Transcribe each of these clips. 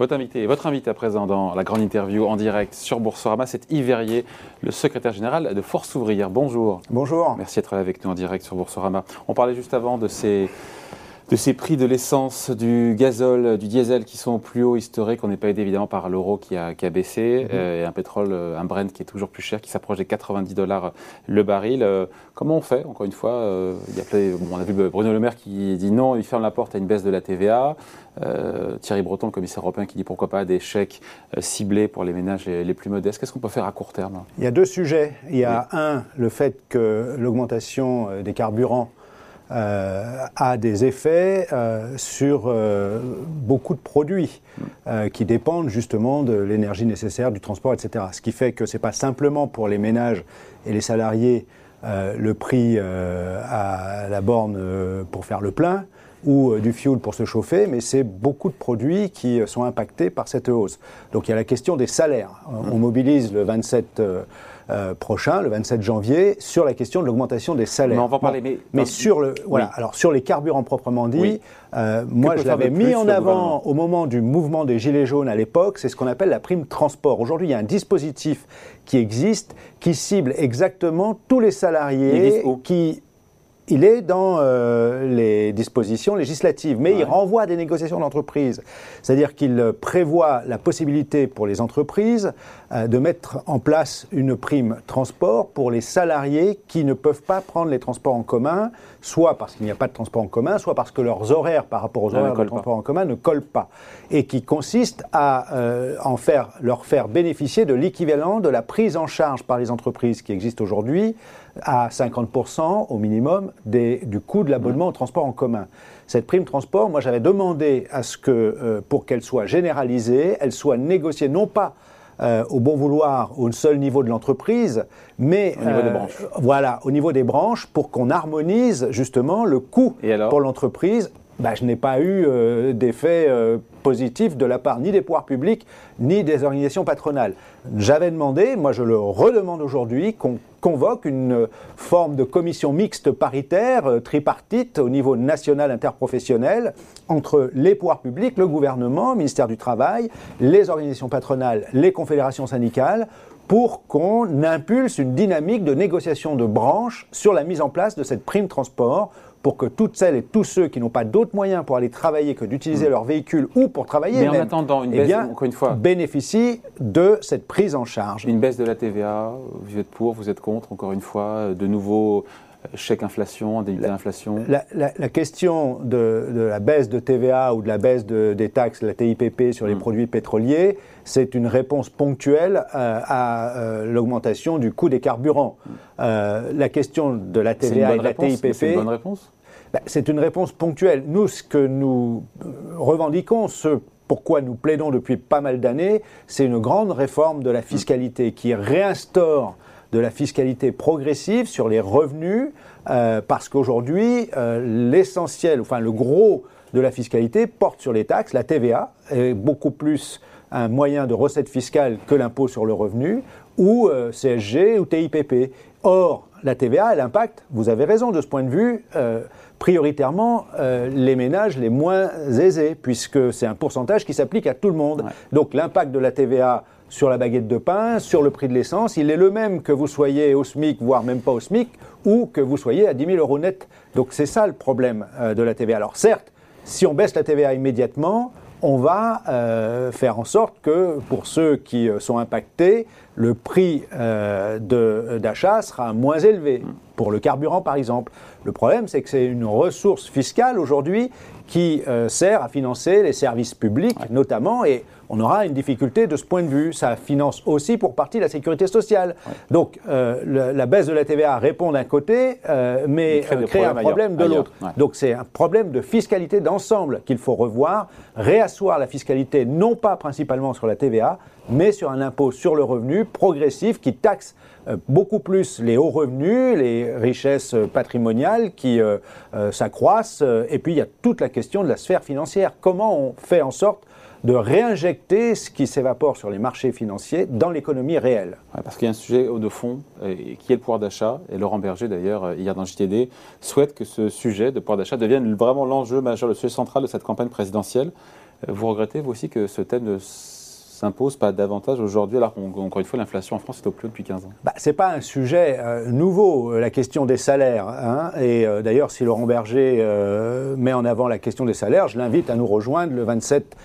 Votre invité, votre invité à présent dans la grande interview en direct sur Boursorama, c'est Yves Verrier, le secrétaire général de Force Ouvrière. Bonjour. Bonjour. Merci d'être là avec nous en direct sur Boursorama. On parlait juste avant de ces de ces prix de l'essence, du gazole, du diesel qui sont au plus haut historique. On n'est pas aidé évidemment par l'euro qui a, qui a baissé mhm. euh, et un pétrole, euh, un Brent qui est toujours plus cher, qui s'approche des 90 dollars le baril. Euh, comment on fait Encore une fois, il y a bon, on a vu Bruno Le Maire qui dit non, il ferme la porte à une baisse de la TVA. Thierry Breton, le commissaire européen, qui dit pourquoi pas des chèques ciblés pour les ménages les, plus modestes. Qu'est-ce qu'on peut faire à court terme? Il y a deux sujets. Il y a un, le fait que l'augmentation des carburants euh, a des effets euh, sur euh, beaucoup de produits qui dépendent justement de l'énergie nécessaire, du transport, etc. Ce qui fait que ce n'est pas simplement pour les ménages et les salariés le prix à la borne pour faire le plein ou du fuel pour se chauffer, mais c'est beaucoup de produits qui sont impactés par cette hausse. Donc il y a la question des salaires. On mobilise le 27 euh, prochain, le 27 janvier, sur la question de l'augmentation des salaires. Mais on va en parler, mais, sur le voilà. Alors sur les carburants proprement dit, euh, moi je l'avais mis en avant au moment du mouvement des gilets jaunes à l'époque. C'est ce qu'on appelle la prime transport. Aujourd'hui, il y a un dispositif qui existe qui cible exactement tous les salariés qui il est dans euh, les dispositions législatives, mais il renvoie à des négociations d'entreprise. C'est-à-dire qu'il prévoit la possibilité pour les entreprises euh, de mettre en place une prime transport pour les salariés qui ne peuvent pas prendre les transports en commun, soit parce qu'il n'y a pas de transport en commun, soit parce que leurs horaires par rapport aux horaires de transport en commun ne collent pas, et qui consiste à euh, en faire, leur faire bénéficier de l'équivalent de la prise en charge par les entreprises qui existent aujourd'hui à 50% au minimum du coût de l'abonnement au transport en commun. Cette prime transport, moi j'avais demandé à ce que, euh, pour qu'elle soit généralisée, elle soit négociée non pas euh, au bon vouloir au seul niveau de l'entreprise, mais au niveau des euh, branches. Voilà, au niveau des branches, pour qu'on harmonise justement le coût pour l'entreprise bah, je n'ai pas eu euh, d'effet positif de la part ni des pouvoirs publics ni des organisations patronales. J'avais demandé, moi je le redemande aujourd'hui, qu'on convoque une forme de commission mixte paritaire, euh, tripartite au niveau national interprofessionnel entre les pouvoirs publics, le gouvernement, le ministère du Travail, les organisations patronales, les confédérations syndicales, pour qu'on impulse une dynamique de négociation de branches sur la mise en place de cette prime transport pour que toutes celles et tous ceux qui n'ont pas d'autres moyens pour aller travailler que d'utiliser hmm. leur véhicule ou pour travailler, Mais en attendant, une eh baisse, encore une fois, bénéficient de cette prise en charge. Une baisse de la TVA, vous êtes pour, vous êtes contre, encore une fois, de nouveaux chèque inflation, indemnité d'inflation la, la, question de, la baisse de TVA ou de la baisse des taxes, la TIPP sur les mm. produits pétroliers, c'est une réponse ponctuelle euh, à euh, l'augmentation du coût des carburants. Mm. Euh, la question de la TVA et de la TIPP. C'est une bonne réponse? Ben, C'est une réponse ponctuelle. Nous, ce que nous revendiquons, ce pourquoi nous plaidons depuis pas mal d'années, c'est une grande réforme de la fiscalité qui réinstaure de la fiscalité progressive sur les revenus, euh, parce qu'aujourd'hui, euh, l'essentiel, enfin le gros de la fiscalité porte sur les taxes. La TVA est beaucoup plus un moyen de recette fiscale que l'impôt sur le revenu, ou euh, CSG ou TIPP. Or, la TVA, elle impacte, vous avez raison de ce point de vue, prioritairement les ménages les moins aisés, puisque c'est un pourcentage qui s'applique à tout le monde. Donc l'impact de la TVA sur la baguette de pain, sur le prix de l'essence, il est le même que vous soyez au SMIC, voire même pas au SMIC, ou que vous soyez à 10 000 euros net. Donc c'est ça le problème euh, de la TVA. Alors certes, si on baisse la TVA immédiatement, on va euh, faire en sorte que pour ceux qui euh, sont impactés, le prix d'achat sera moins élevé, pour le carburant par exemple. Le problème, c'est que c'est une ressource fiscale aujourd'hui qui sert à financer les services publics notamment, et on aura une difficulté de ce point de vue. Ça finance aussi pour partie la sécurité sociale. Donc euh, la baisse de la TVA répond d'un côté, euh, mais crée, un problème de l'autre. Donc c'est un problème de fiscalité d'ensemble qu'il faut revoir, réasseoir la fiscalité non pas principalement sur la TVA, mais sur un impôt sur le revenu progressif qui taxe euh, beaucoup plus les hauts revenus, les richesses patrimoniales qui s'accroissent. Et puis il y a toute la question de la sphère financière. Comment on fait en sorte de réinjecter ce qui s'évapore sur les marchés financiers dans l'économie réelle? parce qu'il y a un sujet de fond euh, qui est le pouvoir d'achat. Et Laurent Berger, d'ailleurs, euh, hier dans JTD, souhaite que ce sujet de pouvoir d'achat devienne vraiment l'enjeu majeur, le sujet central de cette campagne présidentielle. Vous regrettez, vous aussi, que ce thème ne s'impose pas davantage aujourd'hui, alors qu'encore une fois, l'inflation en France est au plus haut depuis 15 ans bah, Ce n'est pas un sujet euh, nouveau, euh, la question des salaires. Hein. et euh, d'ailleurs, si Laurent Berger met en avant la question des salaires, je l'invite à nous rejoindre le 27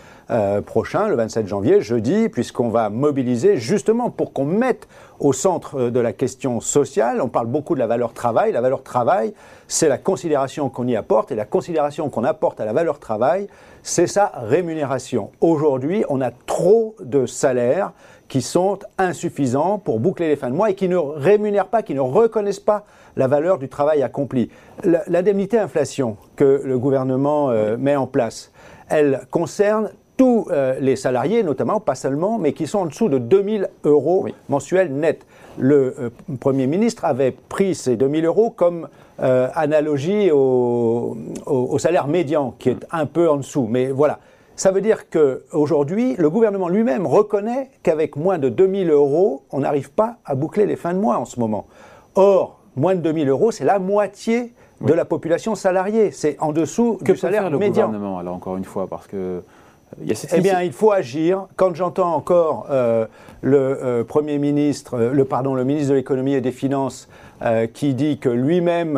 prochain, le 27 janvier, jeudi, puisqu'on va mobiliser justement pour qu'on mette au centre de la question sociale. On parle beaucoup de la valeur travail. La valeur travail, c'est la considération qu'on y apporte, et la considération qu'on apporte à la valeur travail, c'est sa rémunération. Aujourd'hui, on a trop de salaires qui sont insuffisants pour boucler les fins de mois et qui ne rémunèrent pas, qui ne reconnaissent pas la valeur du travail accompli. L'indemnité inflation que le gouvernement euh, met en place, elle concerne tous euh, les salariés, notamment, pas seulement, mais qui sont en dessous de 2000 euros mensuels nets. Le euh, Premier ministre avait pris ces 2000 euros comme euh, analogie au, salaire médian, qui est un peu en dessous. Mais voilà. Ça veut dire qu'aujourd'hui, le gouvernement lui-même reconnaît qu'avec moins de 2000 euros, on n'arrive pas à boucler les fins de mois en ce moment. Or, moins de 2000 euros, c'est la moitié de la population salariée. C'est en dessous que du salaire faire le médian. gouvernement, alors encore une fois, parce que eh bien, il faut agir. Quand j'entends encore euh, le euh, Premier ministre, euh, le, pardon, le ministre de l'économie et des finances qui dit que lui-même,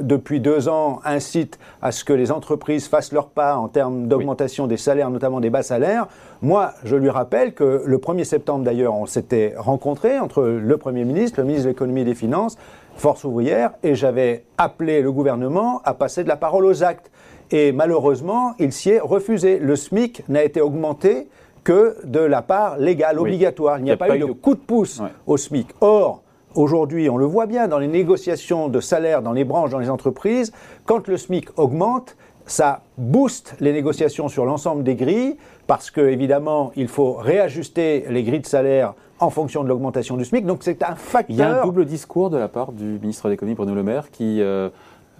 depuis deux ans, incite à ce que les entreprises fassent leur part en termes d'augmentation des salaires, notamment des bas salaires, moi, je lui rappelle que le 1er septembre, d'ailleurs, on s'était rencontré entre le Premier ministre, le ministre de l'économie et des finances, Force ouvrière, et j'avais appelé le gouvernement à passer de la parole aux actes. Et malheureusement, il s'y est refusé. Le SMIC n'a été augmenté que de la part légale, obligatoire. Il n'y a, pas, eu de coup de pouce au SMIC. Or, aujourd'hui, on le voit bien dans les négociations de salaire dans les branches, dans les entreprises, quand le SMIC augmente, ça booste les négociations sur l'ensemble des grilles, parce que évidemment, il faut réajuster les grilles de salaire en fonction de l'augmentation du SMIC. Donc c'est un facteur. Il y a un double discours de la part du ministre de l'économie Bruno Le Maire qui euh, euh,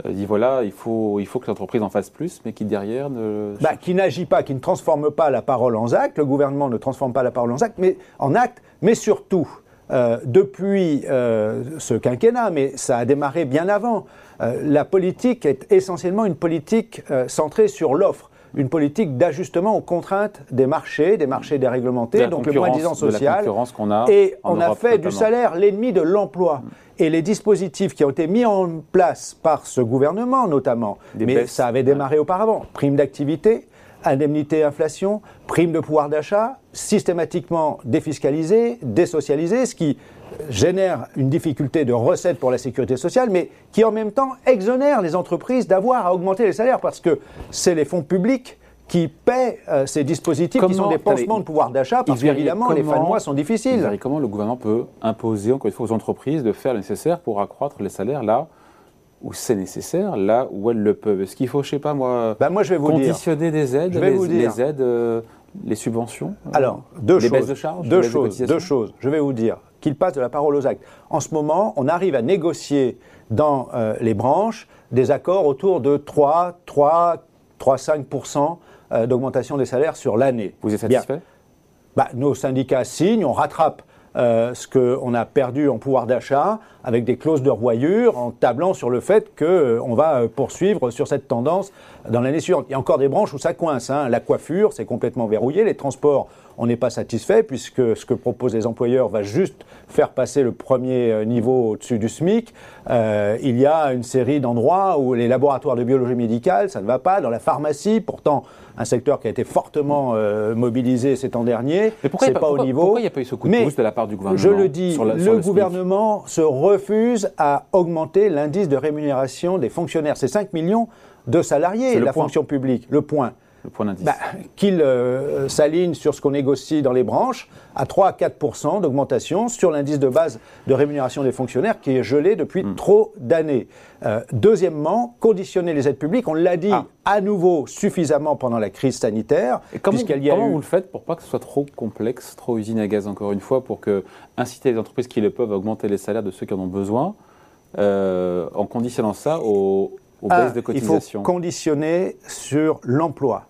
dit voilà, il faut, il faut que l'entreprise en fasse plus, mais qui derrière ne. Bah, qui n'agit pas, qui ne transforme pas la parole en acte. Le gouvernement ne transforme pas la parole en acte, mais, en acte, mais surtout, euh, depuis euh, ce quinquennat, mais ça a démarré bien avant, la politique est essentiellement une politique centrée sur l'offre une politique d'ajustement aux contraintes des marchés, des marchés déréglementés, donc le moins disant social. a et on a fait du salaire l'ennemi de l'emploi. Et les dispositifs qui ont été mis en place par ce gouvernement, notamment, mais ça avait démarré auparavant, prime d'activité, indemnité inflation, prime de pouvoir d'achat, systématiquement défiscalisées, désocialisées, ce qui génère une difficulté de recettes pour la sécurité sociale, mais qui en même temps exonère les entreprises d'avoir à augmenter les salaires, parce que c'est les fonds publics qui paient euh, ces dispositifs qui sont des pansements de pouvoir d'achat, parce qu'évidemment, les fins de mois sont difficiles. Comment le gouvernement peut imposer, encore une fois, aux entreprises de faire le nécessaire pour accroître les salaires là où c'est nécessaire, là où elles le peuvent Est-ce qu'il faut, je sais pas moi, bah, moi je vais vous conditionner des aides, les, vous les, aides, euh, les subventions euh, Alors, deux choses. Baisses de charges, deux choses, deux choses. Je vais vous dire qu'il passe de la parole aux actes. En ce moment, on arrive à négocier dans les branches des accords autour de 3, 3, 3, 5 euh, d'augmentation des salaires sur l'année. Vous êtes satisfait? Bah, Nos syndicats signent, on rattrape euh, ce qu'on a perdu en pouvoir d'achat avec des clauses de revoyure en tablant sur le fait qu'on euh, va poursuivre sur cette tendance dans l'année suivante. Il y a encore des branches où ça coince. Hein. La coiffure, c'est complètement verrouillé. Les transports, on n'est pas satisfait puisque ce que proposent les employeurs va juste faire passer le premier niveau au-dessus du SMIC. il y a une série d'endroits où les laboratoires de biologie médicale, ça ne va pas. Dans la pharmacie, pourtant, un secteur qui a été fortement euh, mobilisé ces temps derniers. Mais pourquoi il pas, au niveau. Pourquoi il n'y a pas eu ce coup de pouce de la part du gouvernement Je le dis, le, gouvernement se refuse à augmenter l'indice de rémunération des fonctionnaires. C'est 5 millions de salariés de la fonction publique. Le point le point d'indice bah, Qu'il euh, s'aligne sur ce qu'on négocie dans les branches à 3 à 4 d'augmentation sur l'indice de base de rémunération des fonctionnaires qui est gelé depuis hmm. trop d'années. Euh, deuxièmement, conditionner les aides publiques, on l'a dit ah. à nouveau suffisamment pendant la crise sanitaire. Et comment, comment vous le faites pour pas que ce soit trop complexe, trop usine à gaz encore une fois, pour que inciter les entreprises qui le peuvent à augmenter les salaires de ceux qui en ont besoin, euh, en conditionnant ça aux, aux ah, baisses de cotisation Il faut conditionner sur l'emploi.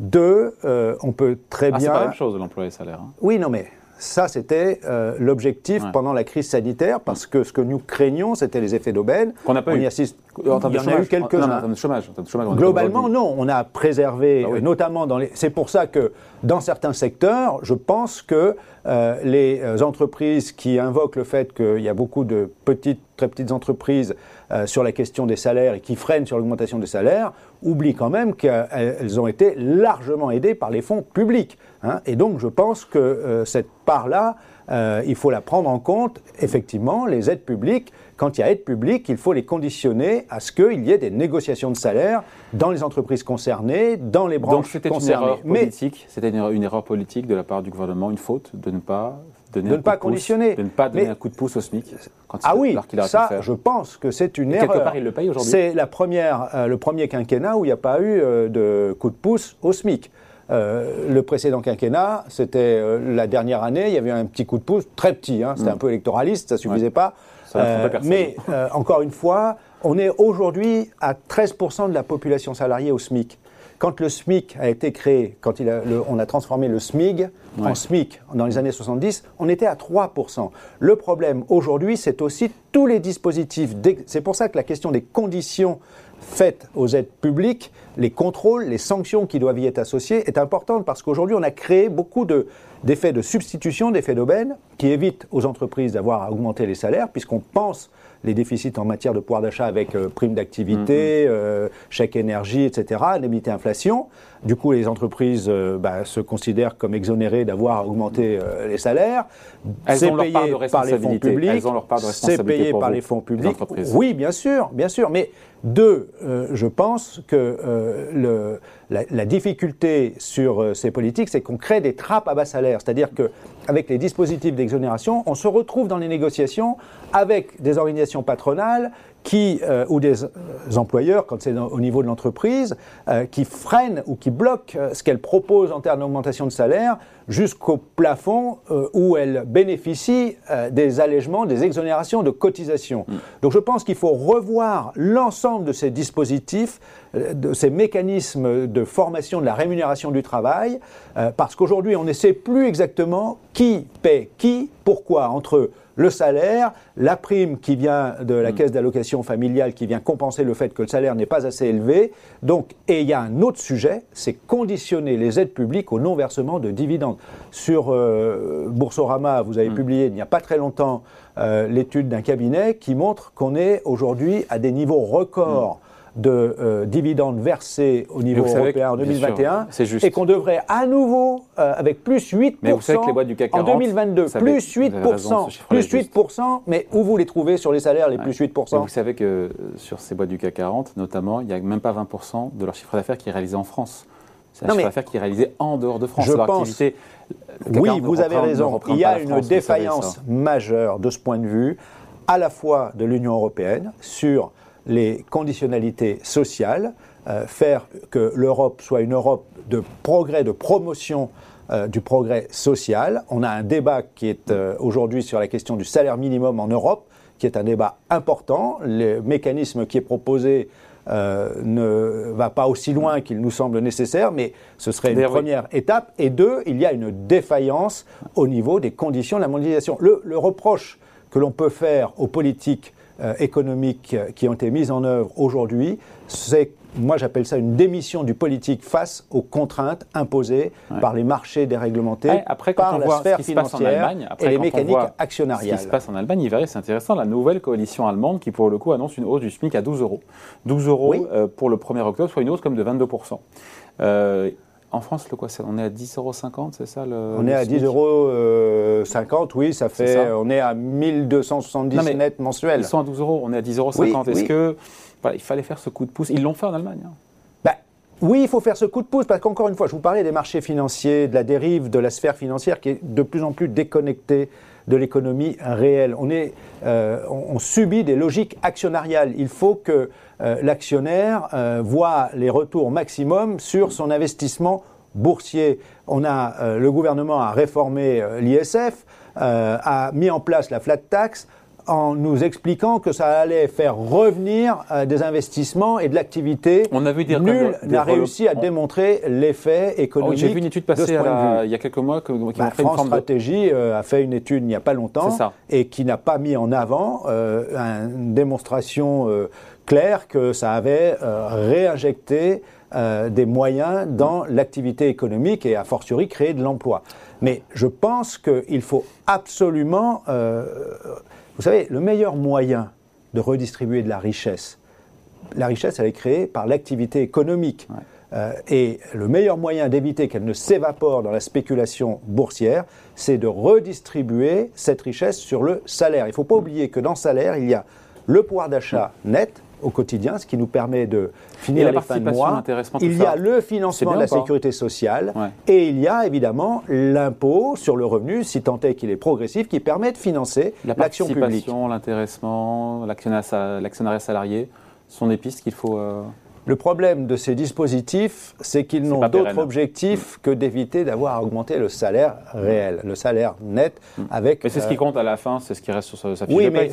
Deux, euh, on peut très bien. C'est pas la même chose, l'emploi et les salaires. Hein. Oui, non, mais Ça, c'était euh, l'objectif Ouais. pendant la crise sanitaire, parce que ce que nous craignions, c'était les effets d'aubaine. Qu'on n'a pas On eu. y assiste. En termes Il y en a eu quelques-uns. en termes de chômage. en termes de chômage, on Globalement, non. On a préservé, Ah oui. notamment dans les. C'est pour ça que dans certains secteurs, je pense que euh, les euh, entreprises qui invoquent le fait qu'il y a beaucoup de petites, très petites entreprises euh, sur la question des salaires et qui freinent sur l'augmentation des salaires, oublient quand même qu'elles ont été largement aidées par les fonds publics. hein. Et donc, je pense que euh, cette part-là, euh, il faut la prendre en compte. Effectivement, les aides publiques, quand il y a aide publique, il faut les conditionner à ce qu'il y ait des négociations de salaire dans les entreprises concernées, dans les Donc branches c'était une erreur politique, c'était une, erreur- une erreur politique de la part du gouvernement, une faute de ne pas donner De un ne coup pas pouce- conditionner. de ne pas donner Mais- un coup de pouce au SMIC. Quand ah oui, alors qu'il ça, je pense que c'est une Et quelque erreur. part, il le paye aujourd'hui. C'est la première, euh, le premier quinquennat où il n'y a pas eu euh, de coup de pouce au SMIC. Euh, le précédent quinquennat, c'était la dernière année, il y avait un petit coup de pouce, très petit, hein, c'était un peu électoraliste, ça suffisait Mm. Ouais. pas. Ça personne. mais euh, encore une fois, on est aujourd'hui à 13% de la population salariée au SMIC. Quand le SMIC a été créé, quand il a- le- on a transformé le SMIG en. SMIC dans les années 70, on était à 3%. Le problème aujourd'hui, c'est aussi tous les dispositifs. C'est pour ça que la question des conditions faites aux aides publiques, les contrôles, les sanctions qui doivent y être associées est importante parce qu'aujourd'hui, on a créé beaucoup de- d'effets de substitution, d'effets d'aubaine qui évitent aux entreprises d'avoir à augmenter les salaires puisqu'on pense les déficits en matière de pouvoir d'achat avec euh, prime d'activité, euh, chèque énergie, etc., indemnité inflation. Du coup, les entreprises euh, bah, se considèrent comme exonérées d'avoir augmenté euh, les salaires. Elles C'est ont leur payé part de par les fonds publics. Elles ont leur part de C'est payé par vous, les fonds publics. Oui, bien sûr, bien sûr. Mais deux, euh, je pense que le, la, la difficulté sur ces politiques, c'est qu'on crée des trappes à bas salaire. C'est-à-dire qu'avec les dispositifs d'exonération, on se retrouve dans les négociations avec des organisations patronales qui, euh, ou des euh, employeurs, quand c'est au niveau de l'entreprise, euh, qui freinent ou qui bloquent euh, ce qu'elles proposent en termes d'augmentation de salaire jusqu'au plafond euh, où elles bénéficient euh, des allègements, des exonérations de cotisations. Donc je pense qu'il faut revoir l'ensemble de ces dispositifs, de ces mécanismes de formation de la rémunération du travail, euh, parce qu'aujourd'hui on ne sait plus exactement qui paie qui, pourquoi, entre le salaire, la prime qui vient de la caisse d'allocation familiale qui vient compenser le fait que le salaire n'est pas assez élevé. Donc, et il y a un autre sujet, c'est conditionner les aides publiques au non-versement de dividendes. Sur euh, Boursorama, vous avez publié il n'y a pas très longtemps euh, l'étude d'un cabinet qui montre qu'on est aujourd'hui à des niveaux records. De euh, dividendes versés au niveau européen en que- bien sûr, 2021 c'est juste. et qu'on devrait à nouveau, euh, avec plus 8% Mais vous savez que les boîtes du CAC en 40, 2022, vous savez- plus vous avez raison, 8%, ce chiffre-là plus est juste. 8%, mais où vous les trouvez sur les salaires, les Ouais. plus Mais 8% vous savez que euh, sur ces boîtes du CAC 40, notamment, il n'y a même pas 20% de leur chiffre d'affaires qui est réalisé en France. C'est un Non, chiffre mais- d'affaires qui est réalisé en dehors de France. Je Leur pense- activité, Oui, 40 ne vous avez raison. Il y a une France, défaillance majeure de ce point de vue, à la fois de l'Union européenne sur les conditionnalités sociales, euh, faire que l'Europe soit une Europe de progrès, de promotion euh, du progrès social. On a un débat qui est euh, aujourd'hui sur la question du salaire minimum en Europe, qui est un débat important. Le mécanisme qui est proposé euh, ne va pas aussi loin qu'il nous semble nécessaire, mais ce serait une oui. première étape. Et deux, il y a une défaillance au niveau des conditions de la mondialisation. Le, le reproche que l'on peut faire aux politiques économiques euh, qui ont été mises en œuvre aujourd'hui, c'est, moi j'appelle ça une démission du politique face aux contraintes imposées Ouais. par les marchés déréglementés, Ouais, après, quand par on la voit ce sphère qui se passe en financière Allemagne, après, et les mécaniques voit Ce qui actionnariales. se passe en Allemagne, il verrait, c'est intéressant, la nouvelle coalition allemande qui, pour le coup, annonce une hausse du SMIC à 12 euros. 12 euros Oui. euh, pour le 1er octobre, soit une hausse comme de 22%. Euh, en France, le quoi, on est à 10,50 euros, c'est ça le, On le est à SMIC 10,50 euros, euh, 50, oui, ça fait, ça. on est à 1270 Non, mais net mensuels. Ils sont à 12 euros, on est à 10,50 euros. Oui, Est-ce oui. que voilà, il fallait faire ce coup de pouce? Ils l'ont fait en Allemagne. hein. Bah, oui, il faut faire ce coup de pouce parce qu'encore une fois, je vous parlais des marchés financiers, de la dérive de la sphère financière qui est de plus en plus déconnectée de l'économie réelle. On, est, euh, on, on subit des logiques actionnariales. Il faut que euh, l'actionnaire euh, voit les retours maximum sur son investissement boursier. On a, euh, le gouvernement a réformé l'ISF, a mis en place la flat tax. en nous expliquant que ça allait faire revenir des investissements et de l'activité. On a vu dire Nul n'a réussi à démontrer l'effet économique. Oh, J'ai vu une étude passer il y a quelques mois qui bah, France une Stratégie a fait une étude il n'y a pas longtemps et qui n'a pas mis en avant une démonstration claire que ça avait réinjecté des moyens dans l'activité économique et a fortiori créé de l'emploi. Mais je pense qu'il faut absolument vous savez, le meilleur moyen de redistribuer de la richesse, la richesse, elle est créée par l'activité économique. Euh, et le meilleur moyen d'éviter qu'elle ne s'évapore dans la spéculation boursière, c'est de redistribuer cette richesse sur le salaire. Il ne faut pas oublier que dans le salaire, il y a le pouvoir d'achat net, au quotidien, ce qui nous permet de finir les fins de mois. Il y a le financement de la sécurité sociale et il y a évidemment l'impôt sur le revenu, si tant est qu'il est progressif, qui permet de financer l'action publique. L'intéressement, l'actionnariat salarié sont des pistes qu'il faut. Euh, le problème de ces dispositifs, c'est qu'ils n'ont d'autre objectif que d'éviter d'avoir augmenté le salaire réel, le salaire net hmm. avec. Mais c'est ce qui euh, compte à la fin, c'est ce qui reste sur sa fiche oui, de paye, mais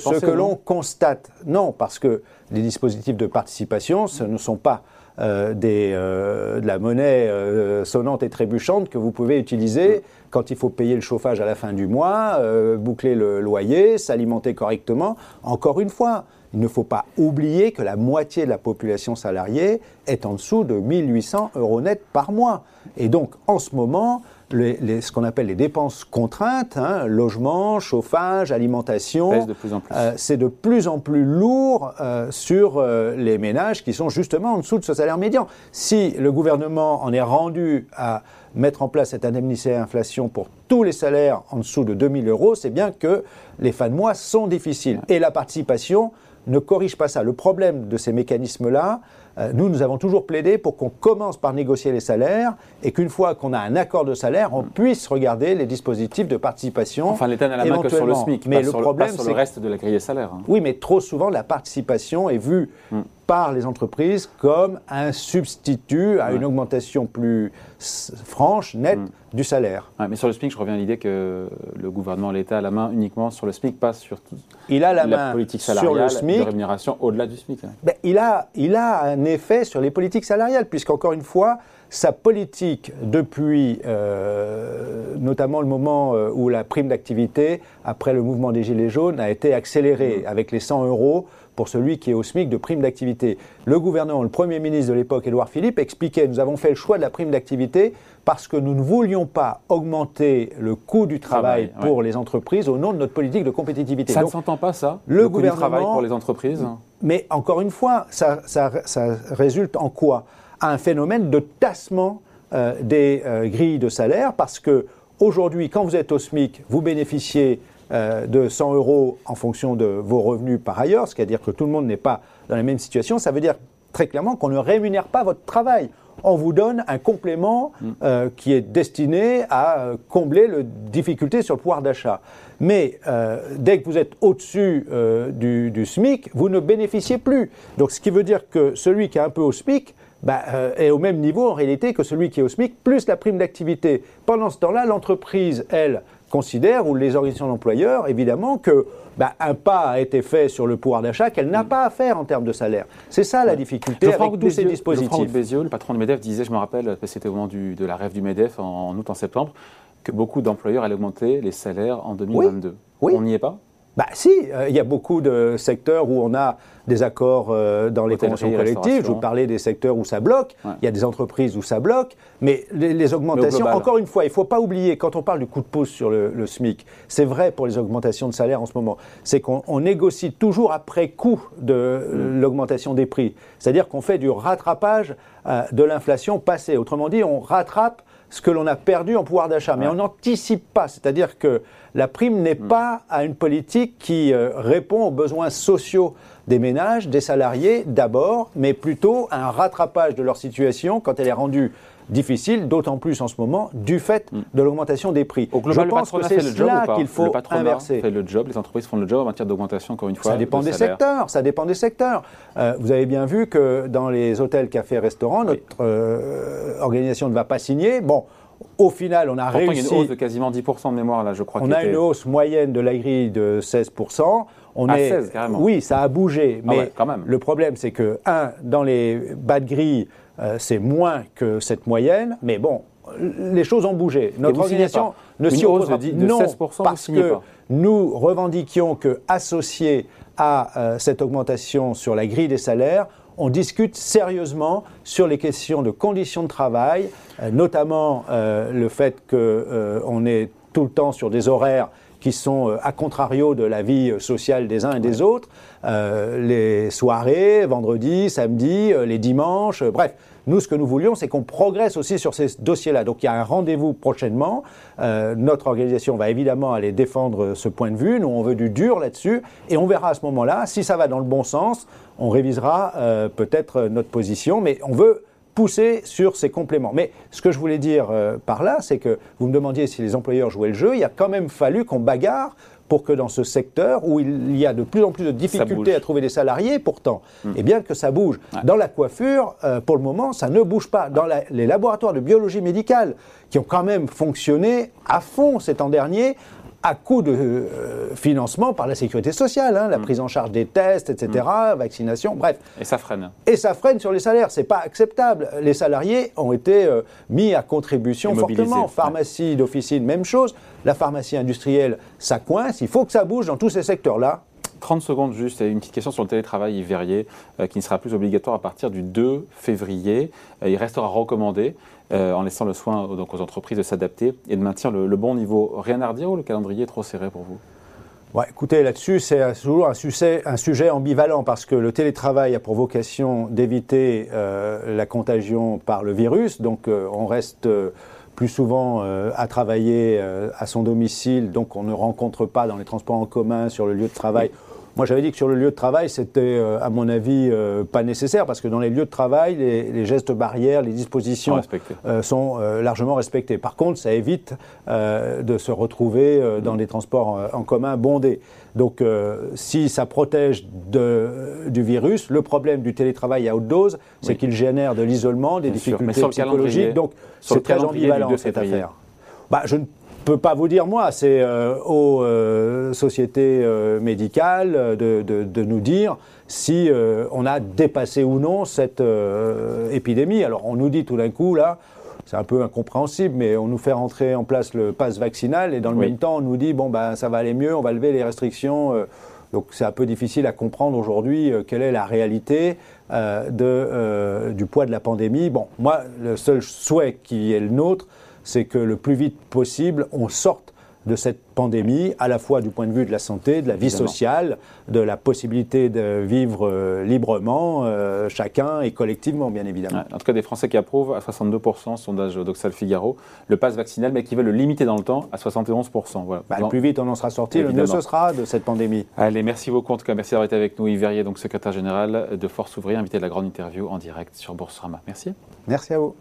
ce, ce que l'on constate, non, parce que les dispositifs de participation, ce ne sont pas euh, des, euh, de la monnaie sonnante et trébuchante que vous pouvez utiliser quand il faut payer le chauffage à la fin du mois, boucler le loyer, s'alimenter correctement. Encore une fois, il ne faut pas oublier que la moitié de la population salariée est en dessous de 1800 euros net par mois. Et donc, en ce moment, ce qu'on appelle les dépenses contraintes, hein, logement, chauffage, alimentation, euh, c'est de plus en plus lourd euh, sur euh, les ménages qui sont justement en dessous de ce salaire médian. Si le gouvernement en est rendu à mettre en place cette indemnité inflation pour tous les salaires en dessous de 2000 euros, c'est bien que les fins de mois sont difficiles. Et la participation, ne corrige pas ça. Le problème de ces mécanismes-là, nous, nous avons toujours plaidé pour qu'on commence par négocier les salaires et qu'une fois qu'on a un accord de salaire, on puisse regarder les dispositifs de participation. Enfin, l'État n'a la main que sur le SMIC, mais le problème, c'est le reste de la grille des salaires. Hein. Oui, mais trop souvent, la participation est vue hmm. par les entreprises comme un substitut à une augmentation plus franche, nette hmm. du salaire. mais sur le SMIC, je reviens à l'idée que le gouvernement, l'État a la main uniquement sur le SMIC, pas sur tout. Il a la, main politique salariale sur le SMIC, de rémunération au-delà du SMIC. Ben, il, a, il a un effet sur les politiques salariales, puisqu'encore une fois, sa politique depuis euh, notamment le moment euh, où la prime d'activité, après le mouvement des Gilets jaunes, a été accélérée mmh. avec les 100 euros pour celui qui est au SMIC de prime d'activité. Le gouvernement, le Premier ministre de l'époque, Édouard Philippe, expliquait nous avons fait le choix de la prime d'activité parce que nous ne voulions pas augmenter le coût du travail, pour les entreprises au nom de notre politique de compétitivité. Ça ne s'entend pas, ça Le, coût du travail pour les entreprises Mais encore une fois, ça, résulte en quoi? Un phénomène de tassement euh, des euh, grilles de salaire parce que aujourd'hui, quand vous êtes au SMIC, vous bénéficiez euh, de 100 euros en fonction de vos revenus par ailleurs, c'est-à-dire que tout le monde n'est pas dans la même situation. Ça veut dire très clairement qu'on ne rémunère pas votre travail. On vous donne un complément mm. qui est destiné à combler les difficultés sur le pouvoir d'achat. Mais dès que vous êtes au-dessus du, du, SMIC, vous ne bénéficiez plus. Donc ce qui veut dire que celui qui est un peu au SMIC bah, euh, est au même niveau en réalité que celui qui est au SMIC, plus la prime d'activité. Pendant ce temps-là, l'entreprise, elle, considère, ou les organisations d'employeurs, évidemment, que bah, un pas a été fait sur le pouvoir d'achat qu'elle n'a pas à faire en termes de salaire. C'est ça la difficulté avec tous ces dispositifs. Bézieux, le patron de MEDEF, disait, je me rappelle, c'était au moment de la rêve du MEDEF en, août, en septembre, que beaucoup d'employeurs allaient augmenter les salaires en 2022. Oui. On n'y est pas? Bah si, euh, il y a beaucoup de secteurs où on a des accords euh, dans les conventions collectives. Je vous parlais des secteurs où ça bloque. Il y a des entreprises où ça bloque. Mais les, augmentations, encore une fois, il ne faut pas oublier, quand on parle du coup de pouce sur le, SMIC, c'est vrai pour les augmentations de salaire en ce moment, c'est qu'on négocie toujours après coup de mm. l'augmentation des prix. C'est-à-dire qu'on fait du rattrapage euh, de l'inflation passée. Autrement dit, on rattrape ce que l'on a perdu en pouvoir d'achat. Mais on n'anticipe pas, c'est-à-dire que la prime n'est hmm. pas à une politique qui euh, répond aux besoins sociaux des ménages, des salariés d'abord, mais plutôt un rattrapage de leur situation quand elle est rendue difficile, d'autant plus en ce moment, du fait hmm. de l'augmentation des prix. Je pense que c'est cela qu'il faut le inverser. fait le job, les entreprises font le job en matière d'augmentation, encore une fois. Ça dépend des secteurs, ça dépend des secteurs. Euh, vous avez bien vu que dans les hôtels, cafés, restaurants, notre euh, organisation ne va pas signer. Bon, Au final, on a réussi. Il y a une hausse de quasiment 10% de mémoire, là, je crois. On a une hausse moyenne de la grille de 16%. On à est, 16, carrément. Oui, ça a bougé. Ah Mais ouais, quand même. le problème, c'est que, un, dans les bas de grille, euh, c'est moins que cette moyenne. Mais bon, les choses ont bougé. Notre vous organisation ne s'y dix- pas. de non, 16%, vous parce que pas. nous revendiquions que, associé à euh, cette augmentation sur la grille des salaires, on discute sérieusement sur les questions de conditions de travail, euh, notamment le fait qu'on est tout le temps sur des horaires qui sont à contrario de la vie sociale des uns et des autres, euh, les soirées, vendredi, samedi, les dimanches, bref. Nous, ce que nous voulions, c'est qu'on progresse aussi sur ces dossiers-là. Donc, il y a un rendez-vous prochainement. Euh, notre organisation va évidemment aller défendre ce point de vue. Nous, on veut du dur là-dessus. Et on verra à ce moment-là, si ça va dans le bon sens, on révisera euh, peut-être notre position. Mais on veut pousser sur ces compléments. Mais ce que je voulais dire euh, par là, c'est que vous me demandiez si les employeurs jouaient le jeu. Il a quand même fallu qu'on bagarre pour que dans ce secteur où il y a de plus en plus de difficultés à trouver des salariés, pourtant, eh bien que ça bouge. Dans la coiffure, euh, pour le moment, ça ne bouge pas. Dans la- les laboratoires de biologie médicale, qui ont quand même fonctionné à fond ces temps derniers, à coup de euh, financement par la sécurité sociale, hein, la prise en charge des tests, etc., vaccination, bref. Et ça freine. Et ça freine sur les salaires, c'est pas acceptable. Les salariés ont été euh, mis à contribution fortement. ouais. Pharmacie d'officine, même chose. La pharmacie industrielle, ça coince. Il faut que ça bouge dans tous ces secteurs-là. 30 secondes juste, une petite question sur le télétravail Yves Verrier, euh, qui ne sera plus obligatoire à partir du 2 février. Euh, il restera recommandé, euh, en laissant le soin donc, aux entreprises de s'adapter et de maintenir le, bon niveau. Rien à redire ou le calendrier est trop serré pour vous? Ouais, écoutez, là-dessus, c'est toujours un sujet, ambivalent parce que le télétravail a pour vocation d'éviter la contagion par le virus. Donc, on reste plus souvent à travailler à son domicile, donc on ne rencontre pas dans les transports en commun sur le lieu de travail. Moi, j'avais dit que sur le lieu de travail, c'était, euh, à mon avis, euh, pas nécessaire parce que dans les lieux de travail, les, les gestes barrières, les dispositions Sont euh, sont largement respectés. Par contre, ça évite de se retrouver dans des transports en commun bondés. Donc, si ça protège de- du virus, le problème du télétravail à haute dose, c'est Oui. qu'il génère de l'isolement, des Bien difficultés psychologiques. Donc, c'est très ambivalent 2 cette affaire. Bah, je ne peux pas vous dire, moi, c'est euh, aux euh, sociétés euh, médicales de, de- de nous dire si on a dépassé ou non cette épidémie. Alors, on nous dit tout d'un coup, là, c'est un peu incompréhensible, mais on nous fait rentrer en place le pass vaccinal et dans le Oui. même temps, on nous dit, bon, ben, ça va aller mieux, on va lever les restrictions. donc c'est un peu difficile à comprendre aujourd'hui quelle est la réalité de, du poids de la pandémie. Bon, moi, le seul souhait qui est le nôtre, c'est que le plus vite possible, on sorte de cette pandémie, à la fois du point de vue de la santé, de la vie Évidemment. sociale, de la possibilité de vivre euh, librement, euh, chacun et collectivement, bien évidemment. Ouais, En tout cas, des Français qui approuvent à 62%, sondage d'Oxal Figaro, le pass vaccinal, mais qui veulent le limiter dans le temps à 71%. Voilà. Bah, le plus vite on en sera sorti, le mieux ce sera de cette pandémie. Allez, merci beaucoup. En tout cas, merci d'avoir été avec nous. Yves Verrier, donc secrétaire général de Force Ouvrière, invité de la grande interview en direct sur Boursorama. Merci. Merci à vous.